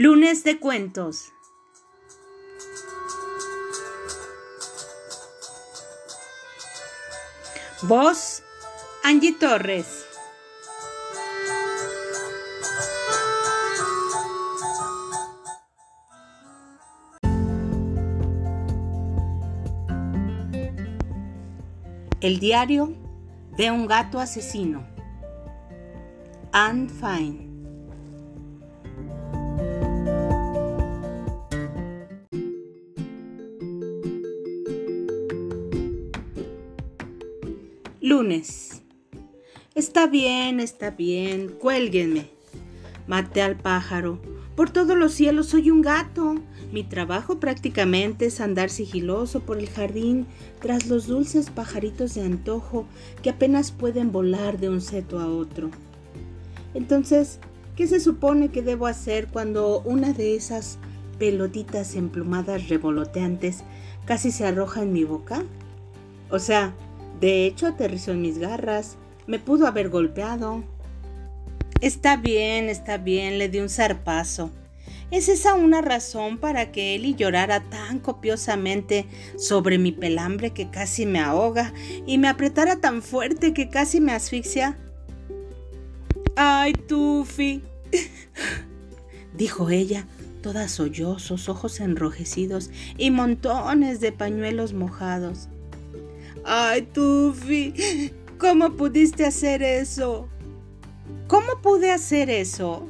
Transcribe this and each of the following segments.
Lunes de cuentos. Voz Angie Torres. El diario de un gato asesino. Anne Fine. Está bien, está bien, cuélguenme. Maté al pájaro. Por todos los cielos soy un gato. Mi trabajo prácticamente es andar sigiloso por el jardín tras los dulces pajaritos de antojo que apenas pueden volar de un seto a otro. Entonces, ¿qué se supone que debo hacer cuando una de esas pelotitas emplumadas revoloteantes casi se arroja en mi boca? O sea, de hecho, aterrizó en mis garras. Me pudo haber golpeado. Está bien, está bien, le di un zarpazo. ¿Es esa una razón para que Eli llorara tan copiosamente sobre mi pelambre que casi me ahoga y me apretara tan fuerte que casi me asfixia? ¡Ay, Tufi! dijo ella, toda sollozos, ojos enrojecidos y montones de pañuelos mojados. Ay, Tufi, ¿cómo pudiste hacer eso? ¿Cómo pude hacer eso?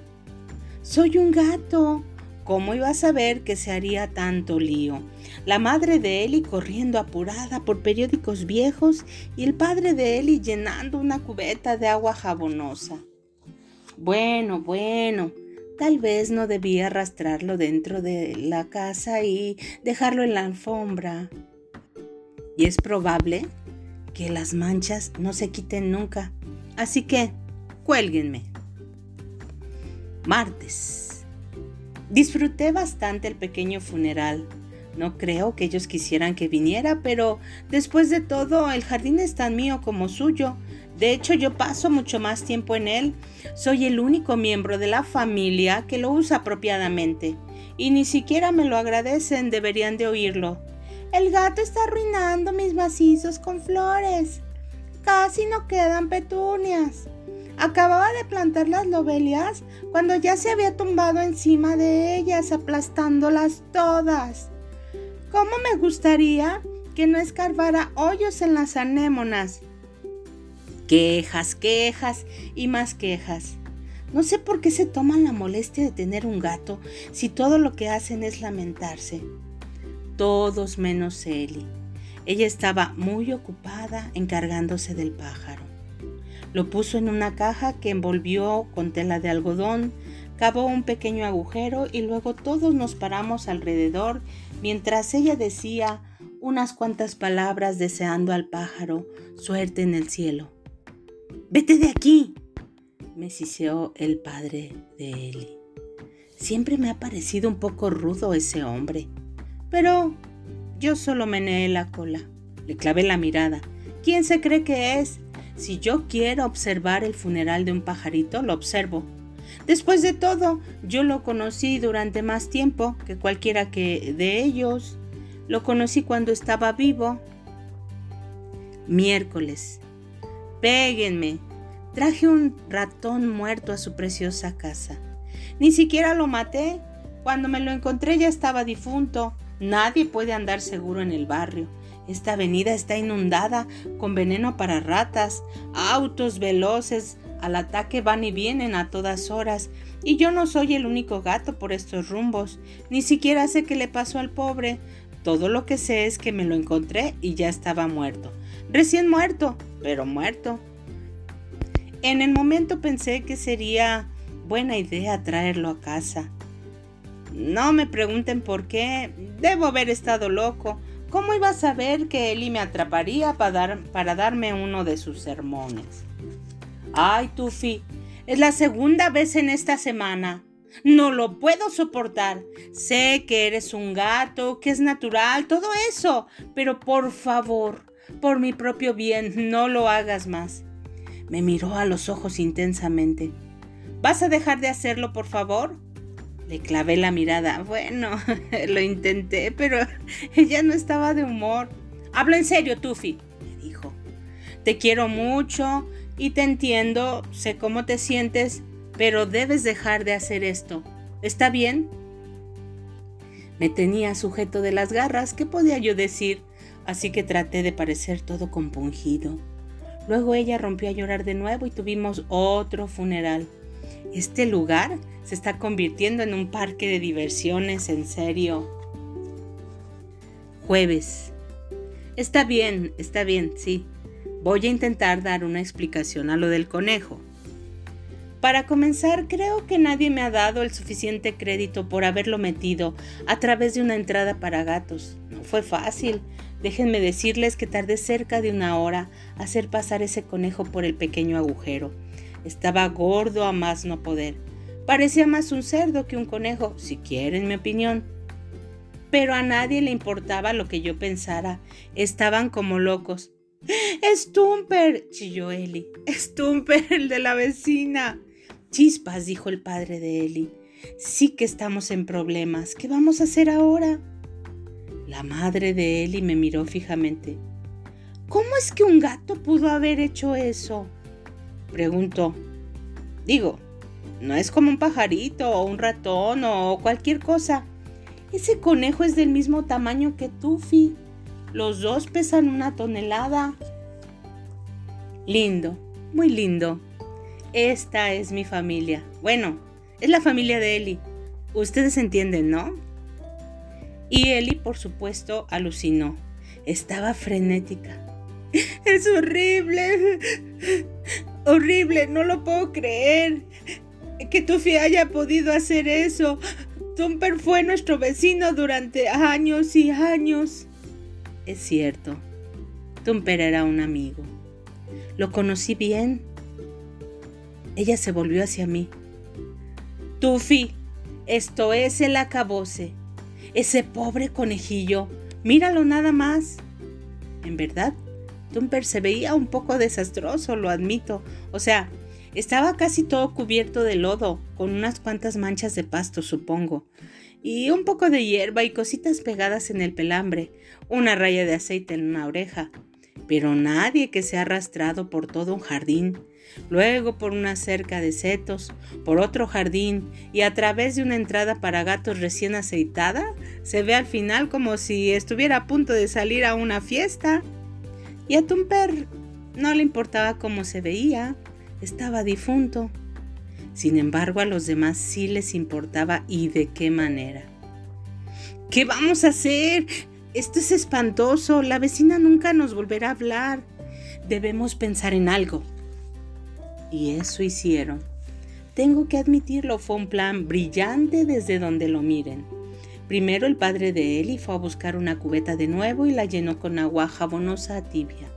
Soy un gato. ¿Cómo iba a saber que se haría tanto lío? La madre de Eli corriendo apurada por periódicos viejos y el padre de Eli llenando una cubeta de agua jabonosa. Bueno, bueno, tal vez no debía arrastrarlo dentro de la casa y dejarlo en la alfombra y es probable que las manchas no se quiten nunca. Así que, cuélguenme. Martes. Disfruté bastante el pequeño funeral. No creo que ellos quisieran que viniera, pero después de todo el jardín es tan mío como suyo. De hecho, yo paso mucho más tiempo en él. Soy el único miembro de la familia que lo usa apropiadamente. Y ni siquiera me lo agradecen, deberían de oírlo. El gato está arruinando mis macizos con flores. Casi no quedan petunias. Acababa de plantar las lobelias cuando ya se había tumbado encima de ellas, aplastándolas todas. ¿Cómo me gustaría que no escarbara hoyos en las anémonas? Quejas, quejas y más quejas. No sé por qué se toman la molestia de tener un gato si todo lo que hacen es lamentarse todos menos Eli. Ella estaba muy ocupada encargándose del pájaro. Lo puso en una caja que envolvió con tela de algodón, cavó un pequeño agujero y luego todos nos paramos alrededor mientras ella decía unas cuantas palabras deseando al pájaro suerte en el cielo. Vete de aquí, me siseó el padre de Eli. Siempre me ha parecido un poco rudo ese hombre. Pero yo solo meneé la cola. Le clavé la mirada. ¿Quién se cree que es? Si yo quiero observar el funeral de un pajarito, lo observo. Después de todo, yo lo conocí durante más tiempo que cualquiera que de ellos. Lo conocí cuando estaba vivo. Miércoles. Péguenme. Traje un ratón muerto a su preciosa casa. Ni siquiera lo maté. Cuando me lo encontré ya estaba difunto. Nadie puede andar seguro en el barrio. Esta avenida está inundada con veneno para ratas, autos veloces al ataque van y vienen a todas horas, y yo no soy el único gato por estos rumbos, ni siquiera sé qué le pasó al pobre. Todo lo que sé es que me lo encontré y ya estaba muerto. Recién muerto, pero muerto. En el momento pensé que sería buena idea traerlo a casa. No me pregunten por qué. Debo haber estado loco. ¿Cómo iba a saber que Eli me atraparía para, para darme uno de sus sermones? Ay, Tufi, es la segunda vez en esta semana. No lo puedo soportar. Sé que eres un gato, que es natural, todo eso. Pero por favor, por mi propio bien, no lo hagas más. Me miró a los ojos intensamente. ¿Vas a dejar de hacerlo, por favor? Le clavé la mirada. Bueno, lo intenté, pero ella no estaba de humor. Hablo en serio, Tufi, me dijo. Te quiero mucho y te entiendo, sé cómo te sientes, pero debes dejar de hacer esto. ¿Está bien? Me tenía sujeto de las garras, ¿qué podía yo decir? Así que traté de parecer todo compungido. Luego ella rompió a llorar de nuevo y tuvimos otro funeral. Este lugar se está convirtiendo en un parque de diversiones, en serio. Jueves. Está bien, está bien, sí. Voy a intentar dar una explicación a lo del conejo. Para comenzar, creo que nadie me ha dado el suficiente crédito por haberlo metido a través de una entrada para gatos. No fue fácil. Déjenme decirles que tardé cerca de una hora hacer pasar ese conejo por el pequeño agujero. Estaba gordo a más no poder. Parecía más un cerdo que un conejo, si quieren mi opinión. Pero a nadie le importaba lo que yo pensara. Estaban como locos. ¡Stumper! chilló Eli. ¡Stumper, el de la vecina! Chispas, dijo el padre de Eli. Sí que estamos en problemas. ¿Qué vamos a hacer ahora? La madre de Eli me miró fijamente. ¿Cómo es que un gato pudo haber hecho eso? Preguntó. Digo, no es como un pajarito o un ratón o cualquier cosa. Ese conejo es del mismo tamaño que Tufi. Los dos pesan una tonelada. Lindo, muy lindo. Esta es mi familia. Bueno, es la familia de Eli. Ustedes entienden, ¿no? Y Eli, por supuesto, alucinó. Estaba frenética. Es horrible. Horrible, no lo puedo creer que Tufi haya podido hacer eso. Tumper fue nuestro vecino durante años y años. Es cierto, Tumper era un amigo. Lo conocí bien. Ella se volvió hacia mí. Tufi, esto es el acabose. Ese pobre conejillo. Míralo nada más. En verdad, Tumper se veía un poco desastroso, lo admito. O sea, estaba casi todo cubierto de lodo, con unas cuantas manchas de pasto, supongo, y un poco de hierba y cositas pegadas en el pelambre, una raya de aceite en una oreja, pero nadie que se ha arrastrado por todo un jardín, luego por una cerca de setos, por otro jardín y a través de una entrada para gatos recién aceitada, se ve al final como si estuviera a punto de salir a una fiesta. Y a Tumper no le importaba cómo se veía, estaba difunto. Sin embargo, a los demás sí les importaba y de qué manera. ¿Qué vamos a hacer? Esto es espantoso. La vecina nunca nos volverá a hablar. Debemos pensar en algo. Y eso hicieron. Tengo que admitirlo, fue un plan brillante desde donde lo miren. Primero el padre de Eli fue a buscar una cubeta de nuevo y la llenó con agua jabonosa tibia.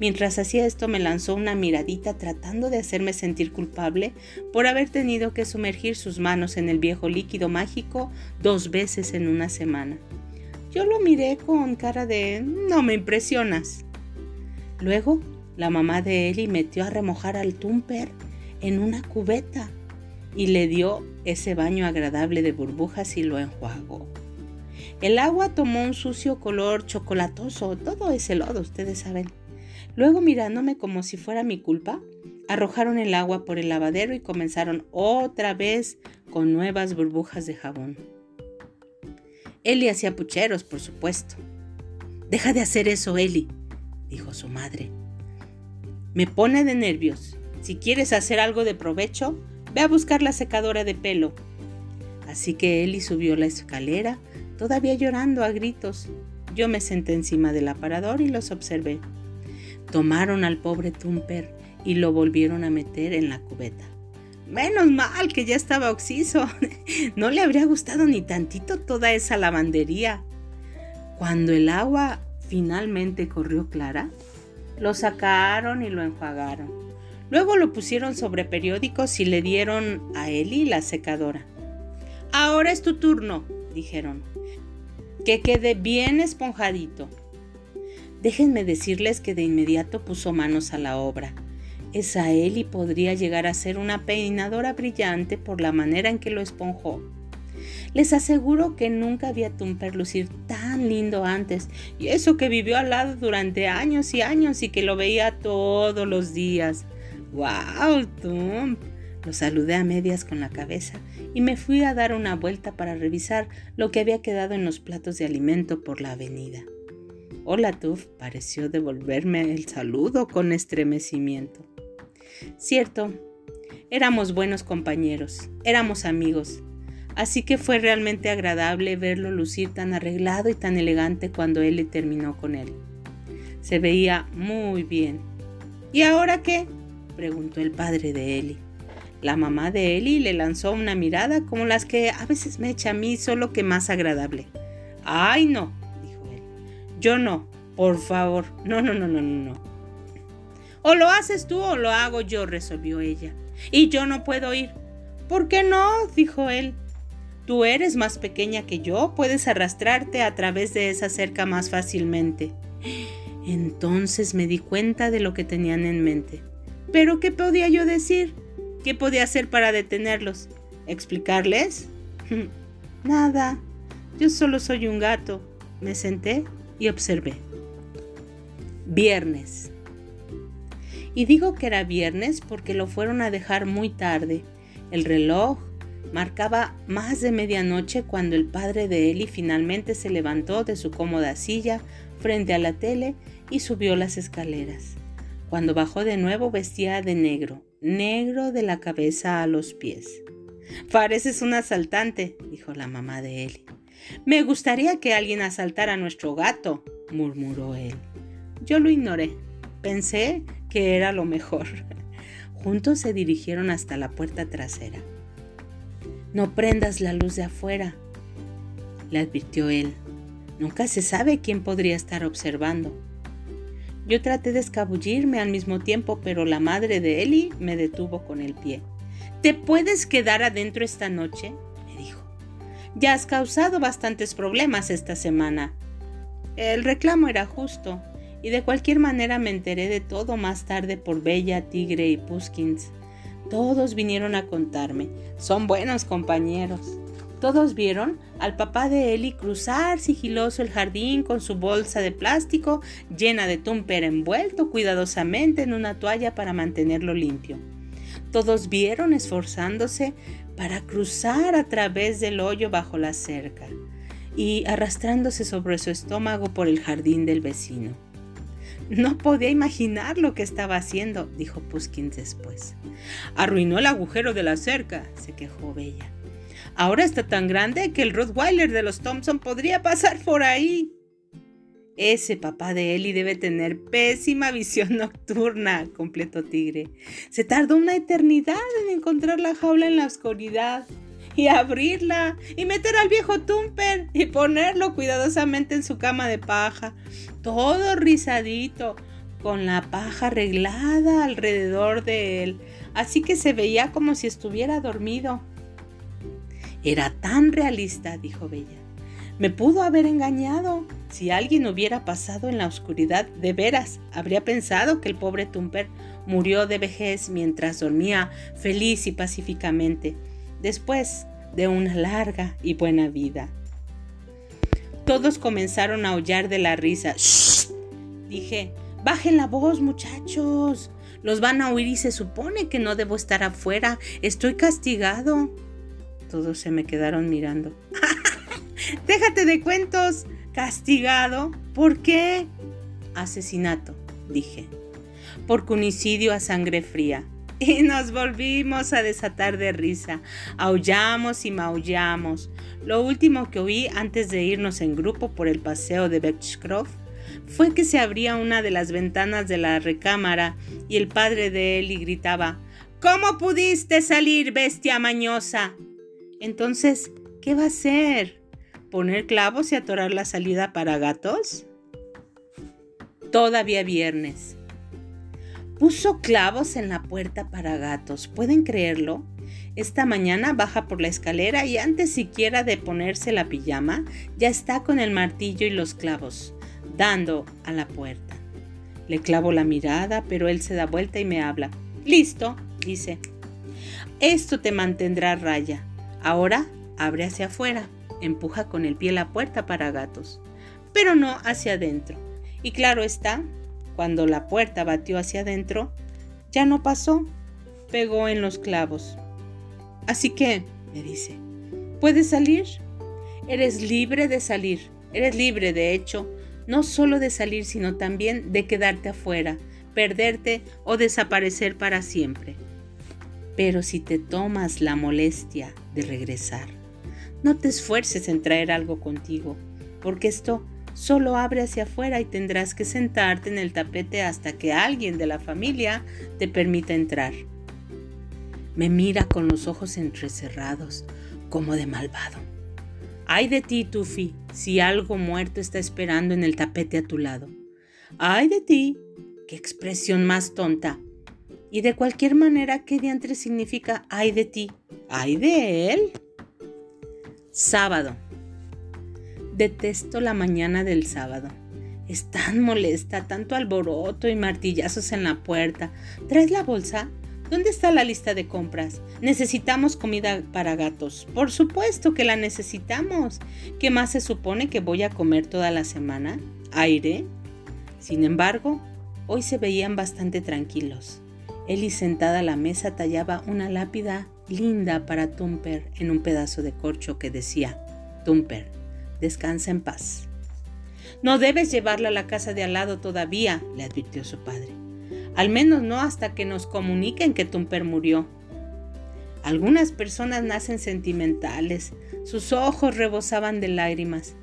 Mientras hacía esto me lanzó una miradita tratando de hacerme sentir culpable por haber tenido que sumergir sus manos en el viejo líquido mágico dos veces en una semana. Yo lo miré con cara de no me impresionas. Luego, la mamá de Eli metió a remojar al Tumper en una cubeta y le dio ese baño agradable de burbujas y lo enjuagó. El agua tomó un sucio color chocolatoso, todo ese lodo, ustedes saben. Luego mirándome como si fuera mi culpa, arrojaron el agua por el lavadero y comenzaron otra vez con nuevas burbujas de jabón. Eli hacía pucheros, por supuesto. Deja de hacer eso, Eli, dijo su madre. Me pone de nervios. Si quieres hacer algo de provecho, ve a buscar la secadora de pelo. Así que Eli subió la escalera, todavía llorando a gritos. Yo me senté encima del aparador y los observé. Tomaron al pobre Tumper y lo volvieron a meter en la cubeta. Menos mal que ya estaba oxiso. No le habría gustado ni tantito toda esa lavandería. Cuando el agua finalmente corrió clara, lo sacaron y lo enjuagaron. Luego lo pusieron sobre periódicos y le dieron a Eli la secadora. Ahora es tu turno, dijeron. Que quede bien esponjadito. Déjenme decirles que de inmediato puso manos a la obra. Esa Eli podría llegar a ser una peinadora brillante por la manera en que lo esponjó. Les aseguro que nunca vi a Tumper lucir tan lindo antes, y eso que vivió al lado durante años y años y que lo veía todos los días. ¡Wow, Tump! Lo saludé a medias con la cabeza y me fui a dar una vuelta para revisar lo que había quedado en los platos de alimento por la avenida. Hola, Tuf pareció devolverme el saludo con estremecimiento. Cierto, éramos buenos compañeros, éramos amigos, así que fue realmente agradable verlo lucir tan arreglado y tan elegante cuando él terminó con él. Se veía muy bien. ¿Y ahora qué? Preguntó el padre de Eli. La mamá de Eli le lanzó una mirada como las que a veces me echa a mí, solo que más agradable. ¡Ay, no! dijo él. Yo no, por favor. No, no, no, no, no, no. O lo haces tú o lo hago yo, resolvió ella. Y yo no puedo ir. ¿Por qué no? dijo él. Tú eres más pequeña que yo, puedes arrastrarte a través de esa cerca más fácilmente. Entonces me di cuenta de lo que tenían en mente. ¿Pero qué podía yo decir? ¿Qué podía hacer para detenerlos? ¿Explicarles? Nada. Yo solo soy un gato. Me senté y observé. Viernes. Y digo que era viernes porque lo fueron a dejar muy tarde. El reloj marcaba más de medianoche cuando el padre de Eli finalmente se levantó de su cómoda silla frente a la tele y subió las escaleras. Cuando bajó de nuevo vestía de negro, negro de la cabeza a los pies. Pareces un asaltante, dijo la mamá de él. Me gustaría que alguien asaltara a nuestro gato, murmuró él. Yo lo ignoré. Pensé que era lo mejor. Juntos se dirigieron hasta la puerta trasera. No prendas la luz de afuera, le advirtió él. Nunca se sabe quién podría estar observando. Yo traté de escabullirme al mismo tiempo, pero la madre de Eli me detuvo con el pie. ¿Te puedes quedar adentro esta noche? me dijo. Ya has causado bastantes problemas esta semana. El reclamo era justo, y de cualquier manera me enteré de todo más tarde por Bella, Tigre y Puskins. Todos vinieron a contarme. Son buenos compañeros. Todos vieron al papá de Eli cruzar sigiloso el jardín con su bolsa de plástico llena de tumper envuelto cuidadosamente en una toalla para mantenerlo limpio. Todos vieron esforzándose para cruzar a través del hoyo bajo la cerca y arrastrándose sobre su estómago por el jardín del vecino. No podía imaginar lo que estaba haciendo, dijo Puskins después. Arruinó el agujero de la cerca, se quejó Bella. Ahora está tan grande que el Rottweiler de los Thompson podría pasar por ahí. Ese papá de Ellie debe tener pésima visión nocturna, completó Tigre. Se tardó una eternidad en encontrar la jaula en la oscuridad y abrirla y meter al viejo Tumper y ponerlo cuidadosamente en su cama de paja, todo rizadito, con la paja arreglada alrededor de él, así que se veía como si estuviera dormido. Era tan realista, dijo Bella. Me pudo haber engañado. Si alguien hubiera pasado en la oscuridad, de veras, habría pensado que el pobre Tumper murió de vejez mientras dormía feliz y pacíficamente, después de una larga y buena vida. Todos comenzaron a aullar de la risa. ¡Shh! Dije, bajen la voz, muchachos. Los van a oír y se supone que no debo estar afuera. Estoy castigado. Todos se me quedaron mirando. Déjate de cuentos. Castigado. ¿Por qué? Asesinato, dije. Por cunicidio a sangre fría. Y nos volvimos a desatar de risa. Aullamos y maullamos. Lo último que oí antes de irnos en grupo por el paseo de Beechcroft fue que se abría una de las ventanas de la recámara y el padre de Eli gritaba ¿Cómo pudiste salir, bestia mañosa? Entonces, ¿qué va a hacer? ¿Poner clavos y atorar la salida para gatos? Todavía viernes. Puso clavos en la puerta para gatos. ¿Pueden creerlo? Esta mañana baja por la escalera y antes siquiera de ponerse la pijama, ya está con el martillo y los clavos, dando a la puerta. Le clavo la mirada, pero él se da vuelta y me habla. Listo, dice. Esto te mantendrá raya. Ahora abre hacia afuera. Empuja con el pie la puerta para gatos, pero no hacia adentro. Y claro está, cuando la puerta batió hacia adentro, ya no pasó, pegó en los clavos. Así que, me dice, ¿puedes salir? Eres libre de salir. Eres libre, de hecho, no solo de salir, sino también de quedarte afuera, perderte o desaparecer para siempre. Pero si te tomas la molestia de regresar, no te esfuerces en traer algo contigo, porque esto solo abre hacia afuera y tendrás que sentarte en el tapete hasta que alguien de la familia te permita entrar. Me mira con los ojos entrecerrados, como de malvado. Ay de ti, Tufi, si algo muerto está esperando en el tapete a tu lado. Ay de ti, qué expresión más tonta. Y de cualquier manera, ¿qué diantre significa ay de ti? ¿Ay de él? Sábado. Detesto la mañana del sábado. Es tan molesta, tanto alboroto y martillazos en la puerta. ¿Traes la bolsa? ¿Dónde está la lista de compras? Necesitamos comida para gatos. Por supuesto que la necesitamos. ¿Qué más se supone que voy a comer toda la semana? ¿Aire? Sin embargo, hoy se veían bastante tranquilos. Ellie sentada a la mesa tallaba una lápida linda para Tumper en un pedazo de corcho que decía, Tumper, descansa en paz. No debes llevarla a la casa de al lado todavía, le advirtió su padre. Al menos no hasta que nos comuniquen que Tumper murió. Algunas personas nacen sentimentales, sus ojos rebosaban de lágrimas.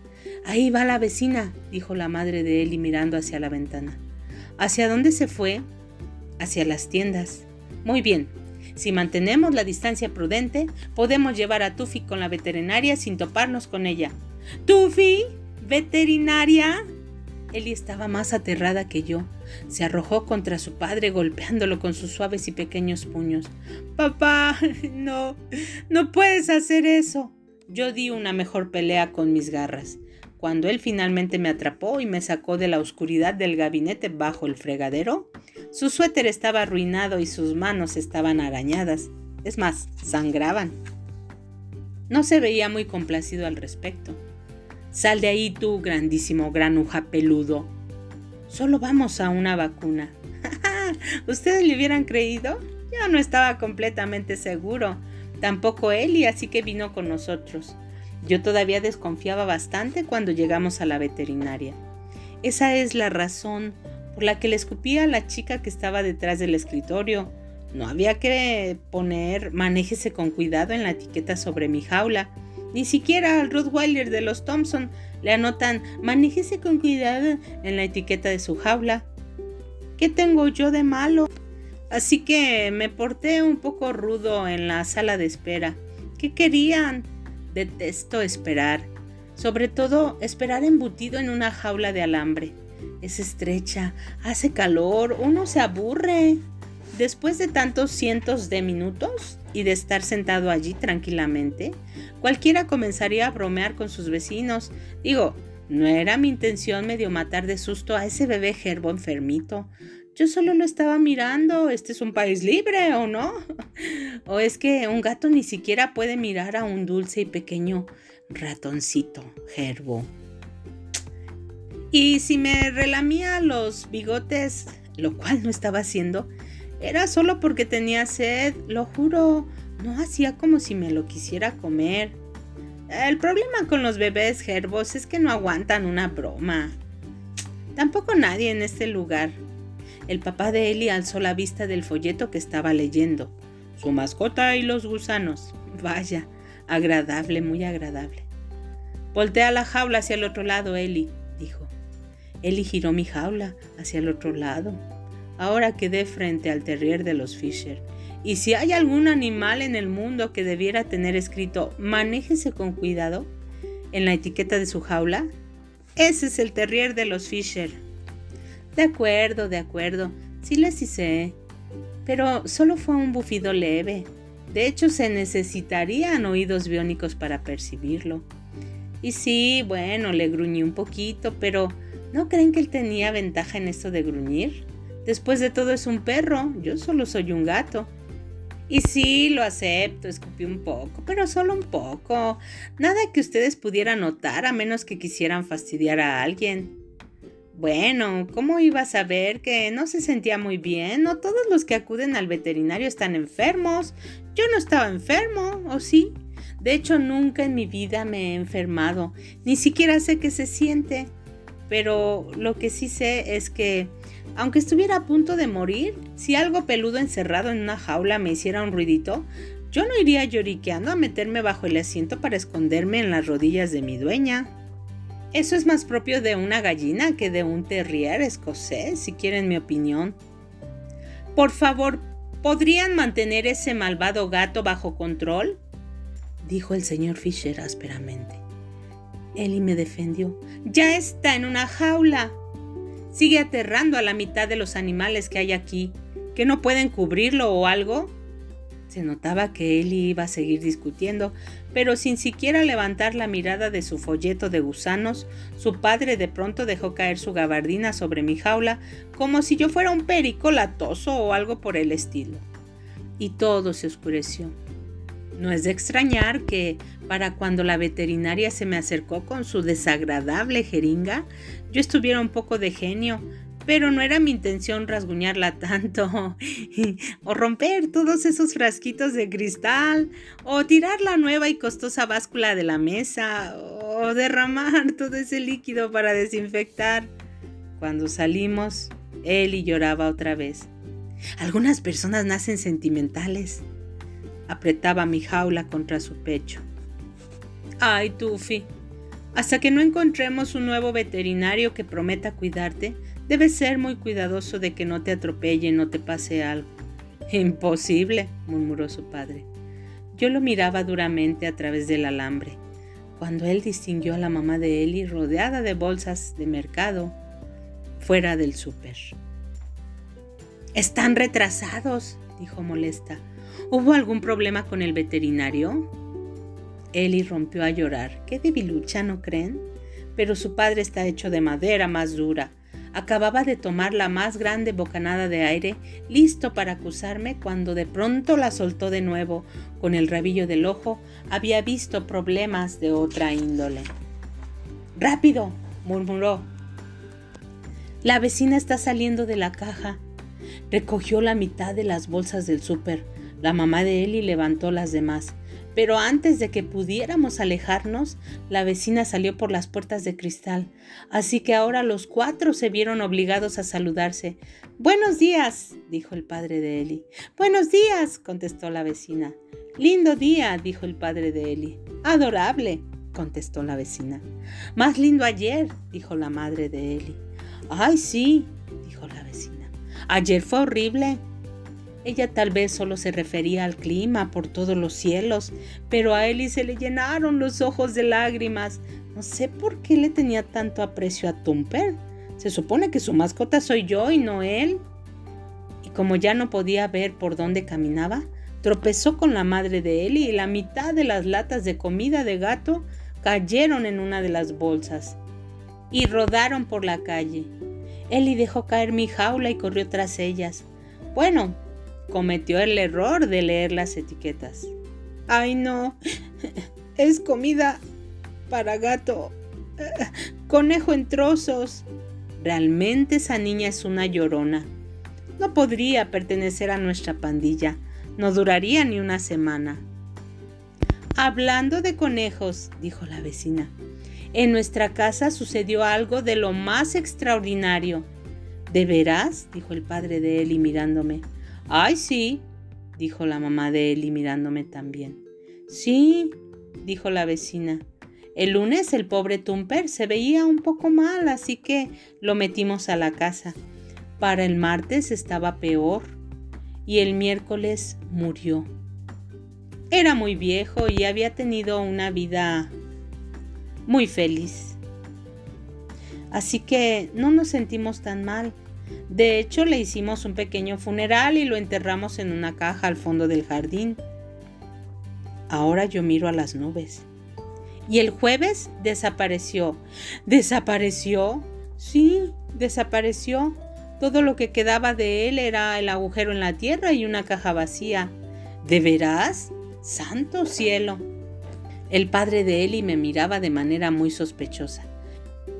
Ahí va la vecina, dijo la madre de Eli mirando hacia la ventana. ¿Hacia dónde se fue? Hacia las tiendas. Muy bien, si mantenemos la distancia prudente, podemos llevar a Tufi con la veterinaria sin toparnos con ella. ¿Tufi? ¿Veterinaria? Ellie estaba más aterrada que yo. Se arrojó contra su padre golpeándolo con sus suaves y pequeños puños. Papá, no, no puedes hacer eso. Yo di una mejor pelea con mis garras. Cuando él finalmente me atrapó y me sacó de la oscuridad del gabinete bajo el fregadero, su suéter estaba arruinado y sus manos estaban arañadas. Es más, sangraban. No se veía muy complacido al respecto. Sal de ahí tú, grandísimo granuja peludo. Solo vamos a una vacuna. ¿Ustedes le hubieran creído? Yo no estaba completamente seguro. Tampoco él y así que vino con nosotros. Yo todavía desconfiaba bastante cuando llegamos a la veterinaria. Esa es la razón por la que le escupía a la chica que estaba detrás del escritorio. No había que poner manéjese con cuidado en la etiqueta sobre mi jaula. Ni siquiera al Rottweiler de los Thompson le anotan manéjese con cuidado en la etiqueta de su jaula. ¿Qué tengo yo de malo? Así que me porté un poco rudo en la sala de espera. ¿Qué querían? Detesto esperar. Sobre todo esperar embutido en una jaula de alambre. Es estrecha, hace calor, uno se aburre. Después de tantos cientos de minutos y de estar sentado allí tranquilamente, cualquiera comenzaría a bromear con sus vecinos. Digo, no era mi intención medio matar de susto a ese bebé gerbo enfermito. Yo solo lo estaba mirando. ¿Este es un país libre o no? ¿O es que un gato ni siquiera puede mirar a un dulce y pequeño ratoncito gerbo? Y si me relamía los bigotes, lo cual no estaba haciendo, era solo porque tenía sed, lo juro. No hacía como si me lo quisiera comer. El problema con los bebés gerbos es que no aguantan una broma. Tampoco nadie en este lugar. El papá de Eli alzó la vista del folleto que estaba leyendo. Su mascota y los gusanos. Vaya, agradable, muy agradable. Voltea la jaula hacia el otro lado, Eli, dijo. Eli giró mi jaula hacia el otro lado. Ahora quedé frente al terrier de los Fisher. Y si hay algún animal en el mundo que debiera tener escrito manéjese con cuidado en la etiqueta de su jaula, ese es el terrier de los Fisher. De acuerdo, de acuerdo, sí les hice. Pero solo fue un bufido leve. De hecho, se necesitarían oídos biónicos para percibirlo. Y sí, bueno, le gruñí un poquito, pero ¿No creen que él tenía ventaja en esto de gruñir? Después de todo es un perro, yo solo soy un gato. Y sí, lo acepto, escupí un poco, pero solo un poco. Nada que ustedes pudieran notar a menos que quisieran fastidiar a alguien. Bueno, ¿cómo iba a saber que no se sentía muy bien? No todos los que acuden al veterinario están enfermos. Yo no estaba enfermo, ¿o sí? De hecho, nunca en mi vida me he enfermado. Ni siquiera sé qué se siente. Pero lo que sí sé es que, aunque estuviera a punto de morir, si algo peludo encerrado en una jaula me hiciera un ruidito, yo no iría lloriqueando a meterme bajo el asiento para esconderme en las rodillas de mi dueña. Eso es más propio de una gallina que de un terrier escocés, si quieren mi opinión. Por favor, ¿podrían mantener ese malvado gato bajo control? dijo el señor Fisher ásperamente. Ellie me defendió. Ya está en una jaula. Sigue aterrando a la mitad de los animales que hay aquí. ¿Que no pueden cubrirlo o algo? Se notaba que Eli iba a seguir discutiendo, pero sin siquiera levantar la mirada de su folleto de gusanos, su padre de pronto dejó caer su gabardina sobre mi jaula como si yo fuera un perico latoso o algo por el estilo. Y todo se oscureció. No es de extrañar que, para cuando la veterinaria se me acercó con su desagradable jeringa, yo estuviera un poco de genio, pero no era mi intención rasguñarla tanto, o romper todos esos frasquitos de cristal, o tirar la nueva y costosa báscula de la mesa, o derramar todo ese líquido para desinfectar. Cuando salimos, Eli lloraba otra vez. Algunas personas nacen sentimentales. Apretaba mi jaula contra su pecho. Ay, Tufi, hasta que no encontremos un nuevo veterinario que prometa cuidarte, Debes ser muy cuidadoso de que no te atropelle, no te pase algo. Imposible, murmuró su padre. Yo lo miraba duramente a través del alambre. Cuando él distinguió a la mamá de Eli rodeada de bolsas de mercado fuera del súper. Están retrasados, dijo molesta. ¿Hubo algún problema con el veterinario? Eli rompió a llorar. Qué debilucha, ¿no creen? Pero su padre está hecho de madera más dura Acababa de tomar la más grande bocanada de aire, listo para acusarme, cuando de pronto la soltó de nuevo. Con el rabillo del ojo había visto problemas de otra índole. ¡Rápido! murmuró. La vecina está saliendo de la caja. Recogió la mitad de las bolsas del súper. La mamá de Eli levantó las demás. Pero antes de que pudiéramos alejarnos, la vecina salió por las puertas de cristal, así que ahora los cuatro se vieron obligados a saludarse. Buenos días, dijo el padre de Eli. Buenos días, contestó la vecina. Lindo día, dijo el padre de Eli. Adorable, contestó la vecina. Más lindo ayer, dijo la madre de Eli. Ay, sí, dijo la vecina. Ayer fue horrible, ella tal vez solo se refería al clima por todos los cielos, pero a Eli se le llenaron los ojos de lágrimas. No sé por qué le tenía tanto aprecio a Tumper. Se supone que su mascota soy yo y no él. Y como ya no podía ver por dónde caminaba, tropezó con la madre de Eli y la mitad de las latas de comida de gato cayeron en una de las bolsas y rodaron por la calle. Eli dejó caer mi jaula y corrió tras ellas. Bueno, cometió el error de leer las etiquetas. Ay no, es comida para gato. Conejo en trozos. Realmente esa niña es una llorona. No podría pertenecer a nuestra pandilla. No duraría ni una semana. Hablando de conejos, dijo la vecina, en nuestra casa sucedió algo de lo más extraordinario. ¿De veras? dijo el padre de Eli mirándome. Ay, sí, dijo la mamá de Eli mirándome también. Sí, dijo la vecina. El lunes el pobre Tumper se veía un poco mal, así que lo metimos a la casa. Para el martes estaba peor y el miércoles murió. Era muy viejo y había tenido una vida muy feliz. Así que no nos sentimos tan mal. De hecho, le hicimos un pequeño funeral y lo enterramos en una caja al fondo del jardín. Ahora yo miro a las nubes. Y el jueves desapareció. ¿Desapareció? Sí, desapareció. Todo lo que quedaba de él era el agujero en la tierra y una caja vacía. ¿De veras? Santo cielo. El padre de Eli me miraba de manera muy sospechosa.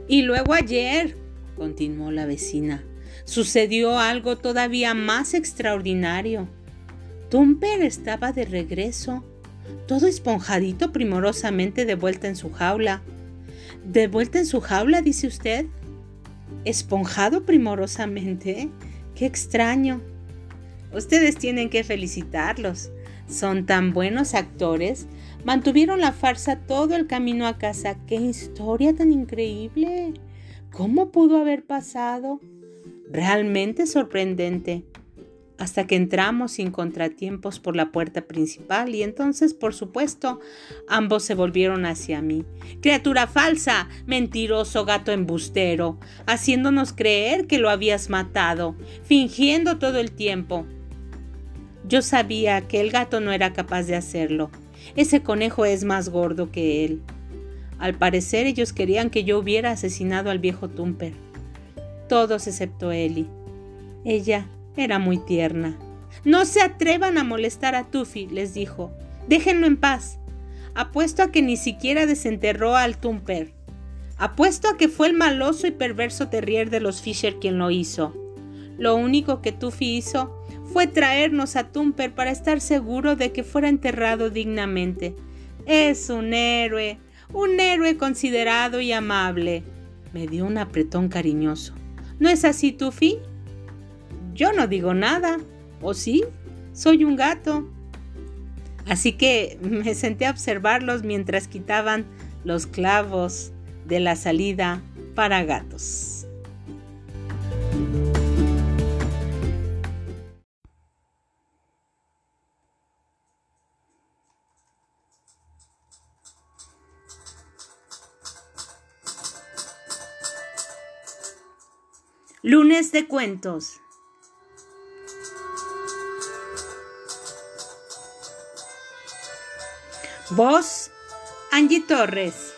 Y luego ayer, continuó la vecina, sucedió algo todavía más extraordinario. Tumper estaba de regreso, todo esponjadito primorosamente de vuelta en su jaula. ¿De vuelta en su jaula, dice usted? ¿Esponjado primorosamente? ¡Qué extraño! Ustedes tienen que felicitarlos. Son tan buenos actores. Mantuvieron la farsa todo el camino a casa. ¡Qué historia tan increíble! ¿Cómo pudo haber pasado? Realmente sorprendente hasta que entramos sin contratiempos por la puerta principal y entonces, por supuesto, ambos se volvieron hacia mí. Criatura falsa, mentiroso gato embustero, haciéndonos creer que lo habías matado, fingiendo todo el tiempo. Yo sabía que el gato no era capaz de hacerlo. Ese conejo es más gordo que él. Al parecer ellos querían que yo hubiera asesinado al viejo Tumper. Todos excepto Ellie. Ella era muy tierna. No se atrevan a molestar a Tuffy, les dijo. Déjenlo en paz. Apuesto a que ni siquiera desenterró al Tumper. Apuesto a que fue el maloso y perverso terrier de los Fisher quien lo hizo. Lo único que Tuffy hizo fue traernos a Tumper para estar seguro de que fuera enterrado dignamente. Es un héroe, un héroe considerado y amable. Me dio un apretón cariñoso. ¿No es así, Tuffy? Yo no digo nada. ¿O sí? Soy un gato. Así que me senté a observarlos mientras quitaban los clavos de la salida para gatos. Lunes de cuentos. Voz, Angie Torres.